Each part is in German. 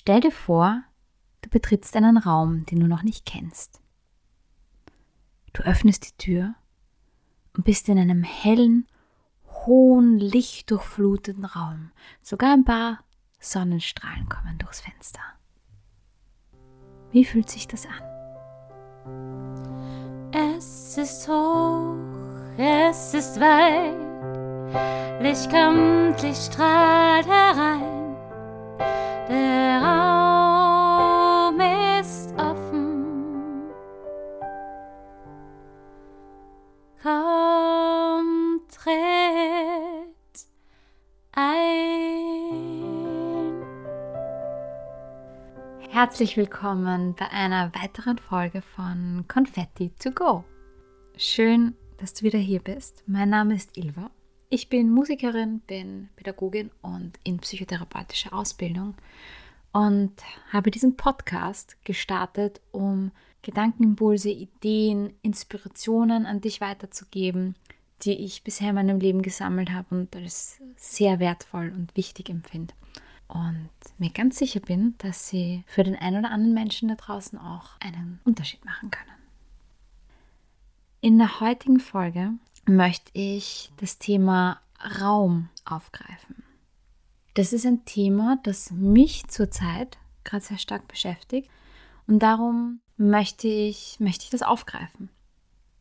Stell dir vor, du betrittst einen Raum, den du noch nicht kennst. Du öffnest die Tür und bist in einem hellen, hohen, lichtdurchfluteten Raum. Sogar ein paar Sonnenstrahlen kommen durchs Fenster. Wie fühlt sich das an? Es ist hoch, es ist weit, Licht kommt, Licht strahlt herein. Herzlich willkommen bei einer weiteren Folge von Confetti to Go. Schön, dass du wieder hier bist. Mein Name ist Ilva ich bin Musikerin, bin Pädagogin und in psychotherapeutischer Ausbildung und habe diesen Podcast gestartet, um Gedankenimpulse, Ideen, Inspirationen an dich weiterzugeben, die ich bisher in meinem Leben gesammelt habe und als sehr wertvoll und wichtig empfinde. Und mir ganz sicher bin, dass sie für den einen oder anderen Menschen da draußen auch einen Unterschied machen können. In der heutigen Folge möchte ich das Thema Raum aufgreifen. Das ist ein Thema, das mich zurzeit gerade sehr stark beschäftigt und darum möchte ich, möchte ich das aufgreifen.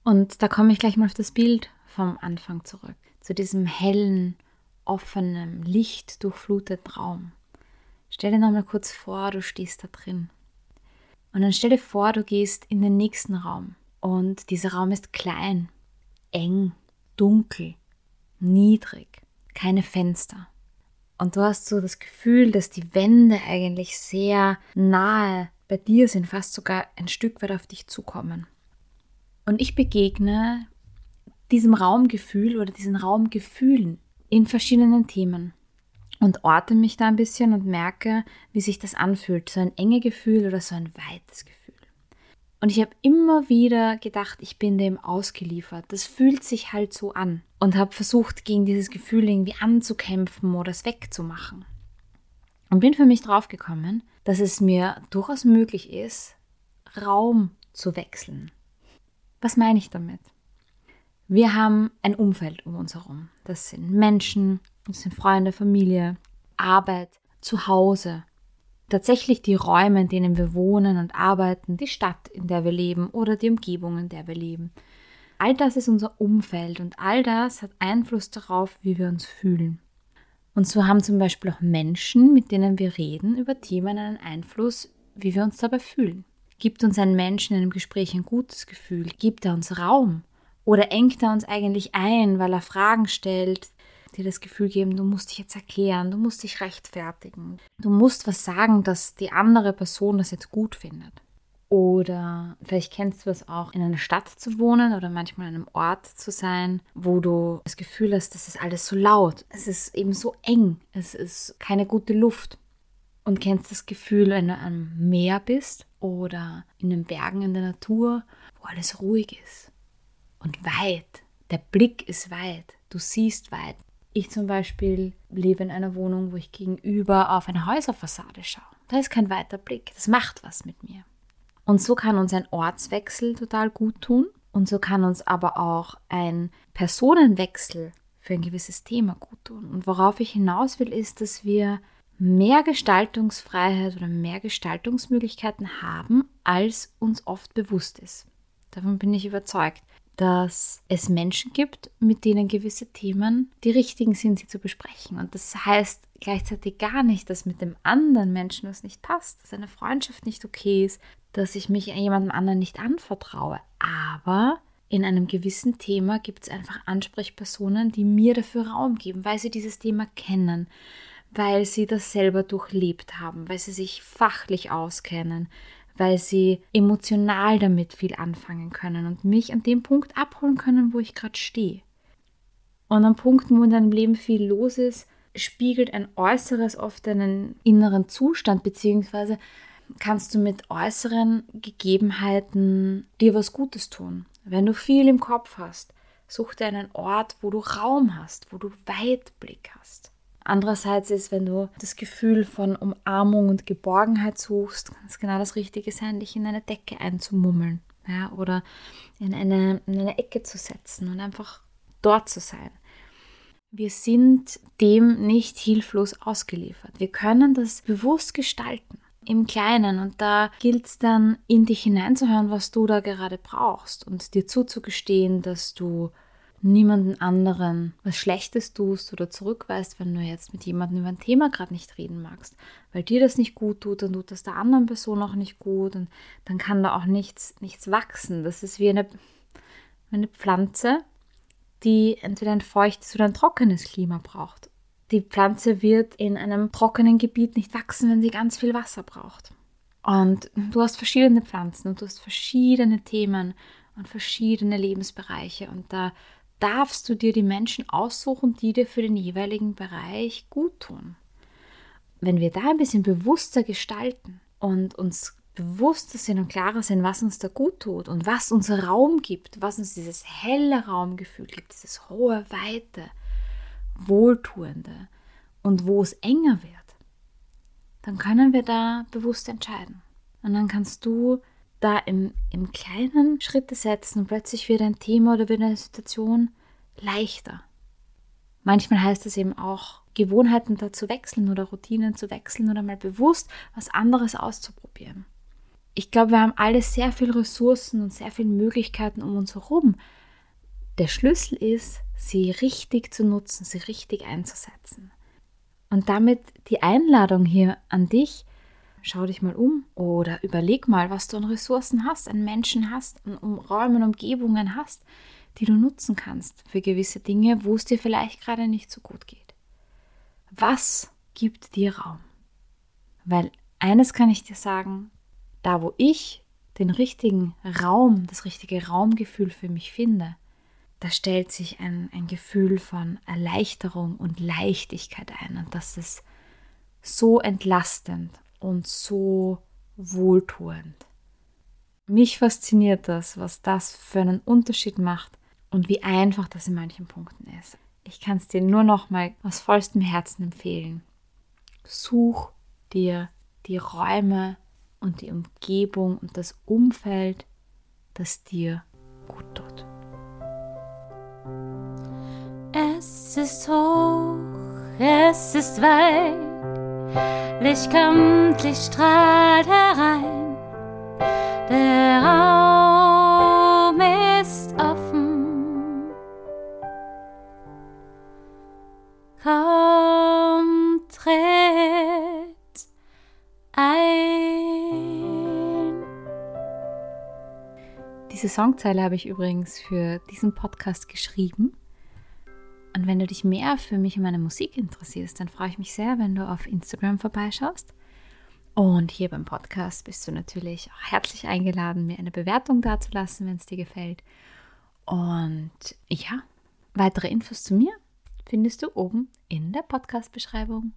Und da komme ich gleich mal auf das Bild vom Anfang zurück, zu diesem hellen, offenen, lichtdurchfluteten Raum. Stell dir nochmal kurz vor, du stehst da drin. Und dann stell dir vor, du gehst in den nächsten Raum. Und dieser Raum ist klein eng, dunkel, niedrig, keine Fenster. Und du hast so das Gefühl, dass die Wände eigentlich sehr nahe bei dir sind, fast sogar ein Stück weit auf dich zukommen. Und ich begegne diesem Raumgefühl oder diesen Raumgefühlen in verschiedenen Themen und orte mich da ein bisschen und merke, wie sich das anfühlt. So ein enge Gefühl oder so ein weites Gefühl. Und ich habe immer wieder gedacht, ich bin dem ausgeliefert. Das fühlt sich halt so an. Und habe versucht, gegen dieses Gefühl irgendwie anzukämpfen oder es wegzumachen. Und bin für mich draufgekommen, dass es mir durchaus möglich ist, Raum zu wechseln. Was meine ich damit? Wir haben ein Umfeld um uns herum. Das sind Menschen, das sind Freunde, Familie, Arbeit, Zuhause, tatsächlich die Räume, in denen wir wohnen und arbeiten, die Stadt, in der wir leben oder die Umgebung, in der wir leben. All das ist unser Umfeld und all das hat Einfluss darauf, wie wir uns fühlen. Und so haben zum Beispiel auch Menschen, mit denen wir reden, über Themen einen Einfluss, wie wir uns dabei fühlen. Gibt uns ein Mensch in einem Gespräch ein gutes Gefühl? Gibt er uns Raum? Oder engt er uns eigentlich ein, weil er Fragen stellt, dir das Gefühl geben, du musst dich jetzt erklären, du musst dich rechtfertigen. Du musst was sagen, dass die andere Person das jetzt gut findet. Oder vielleicht kennst du es auch, in einer Stadt zu wohnen oder manchmal an einem Ort zu sein, wo du das Gefühl hast, das ist alles so laut, es ist eben so eng, es ist keine gute Luft. Und kennst das Gefühl, wenn du am Meer bist oder in den Bergen in der Natur, wo alles ruhig ist und weit. Der Blick ist weit, du siehst weit, ich zum Beispiel lebe in einer Wohnung, wo ich gegenüber auf eine Häuserfassade schaue. Da ist kein weiter Blick. Das macht was mit mir. Und so kann uns ein Ortswechsel total gut tun. Und so kann uns aber auch ein Personenwechsel für ein gewisses Thema gut tun. Und worauf ich hinaus will, ist, dass wir mehr Gestaltungsfreiheit oder mehr Gestaltungsmöglichkeiten haben, als uns oft bewusst ist. Davon bin ich überzeugt dass es Menschen gibt, mit denen gewisse Themen die richtigen sind, sie zu besprechen. Und das heißt gleichzeitig gar nicht, dass mit dem anderen Menschen was nicht passt, dass eine Freundschaft nicht okay ist, dass ich mich jemandem anderen nicht anvertraue. Aber in einem gewissen Thema gibt es einfach Ansprechpersonen, die mir dafür Raum geben, weil sie dieses Thema kennen, weil sie das selber durchlebt haben, weil sie sich fachlich auskennen, weil sie emotional damit viel anfangen können und mich an dem Punkt abholen können, wo ich gerade stehe. Und an Punkten, wo in deinem Leben viel los ist, spiegelt ein Äußeres oft einen inneren Zustand, beziehungsweise kannst du mit äußeren Gegebenheiten dir was Gutes tun. Wenn du viel im Kopf hast, such dir einen Ort, wo du Raum hast, wo du Weitblick hast. Andererseits ist, wenn du das Gefühl von Umarmung und Geborgenheit suchst, kann es genau das Richtige sein, dich in eine Decke einzumummeln ja, oder in eine, in eine Ecke zu setzen und einfach dort zu sein. Wir sind dem nicht hilflos ausgeliefert. Wir können das bewusst gestalten im Kleinen und da gilt es dann, in dich hineinzuhören, was du da gerade brauchst und dir zuzugestehen, dass du niemanden anderen was Schlechtes tust oder zurückweist, wenn du jetzt mit jemandem über ein Thema gerade nicht reden magst, weil dir das nicht gut tut, dann tut das der anderen Person auch nicht gut und dann kann da auch nichts, nichts wachsen. Das ist wie eine, eine Pflanze, die entweder ein feuchtes oder ein trockenes Klima braucht. Die Pflanze wird in einem trockenen Gebiet nicht wachsen, wenn sie ganz viel Wasser braucht. Und du hast verschiedene Pflanzen und du hast verschiedene Themen und verschiedene Lebensbereiche und da darfst du dir die Menschen aussuchen, die dir für den jeweiligen Bereich gut tun. Wenn wir da ein bisschen bewusster gestalten und uns bewusster sind und klarer sind, was uns da gut tut und was uns Raum gibt, was uns dieses helle Raumgefühl gibt, dieses hohe, weite, wohltuende und wo es enger wird, dann können wir da bewusst entscheiden. Und dann kannst du da im, im kleinen Schritte setzen und plötzlich wird ein Thema oder wird eine Situation leichter. Manchmal heißt es eben auch, Gewohnheiten da zu wechseln oder Routinen zu wechseln oder mal bewusst was anderes auszuprobieren. Ich glaube, wir haben alle sehr viele Ressourcen und sehr viele Möglichkeiten um uns herum. Der Schlüssel ist, sie richtig zu nutzen, sie richtig einzusetzen. Und damit die Einladung hier an dich, schau dich mal um oder überleg mal, was du an Ressourcen hast, an Menschen hast, an Räumen, Umgebungen hast, die du nutzen kannst für gewisse Dinge, wo es dir vielleicht gerade nicht so gut geht. Was gibt dir Raum? Weil eines kann ich dir sagen, da wo ich den richtigen Raum, das richtige Raumgefühl für mich finde, da stellt sich ein, ein Gefühl von Erleichterung und Leichtigkeit ein. Und das ist so entlastend und so wohltuend. Mich fasziniert das, was das für einen Unterschied macht und wie einfach das in manchen Punkten ist. Ich kann es dir nur noch mal aus vollstem Herzen empfehlen. Such dir die Räume und die Umgebung und das Umfeld, das dir gut tut. Es ist hoch, es ist weit, Licht kommt, Licht strahlt herein. Der Raum ist offen. Komm, tritt ein. Diese Songzeile habe ich übrigens für diesen Podcast geschrieben. Und wenn du dich mehr für mich und meine Musik interessierst, dann freue ich mich sehr, wenn du auf Instagram vorbeischaust. Und hier beim Podcast bist du natürlich auch herzlich eingeladen, mir eine Bewertung dazulassen, wenn es dir gefällt. Und ja, weitere Infos zu mir findest du oben in der Podcast-Beschreibung.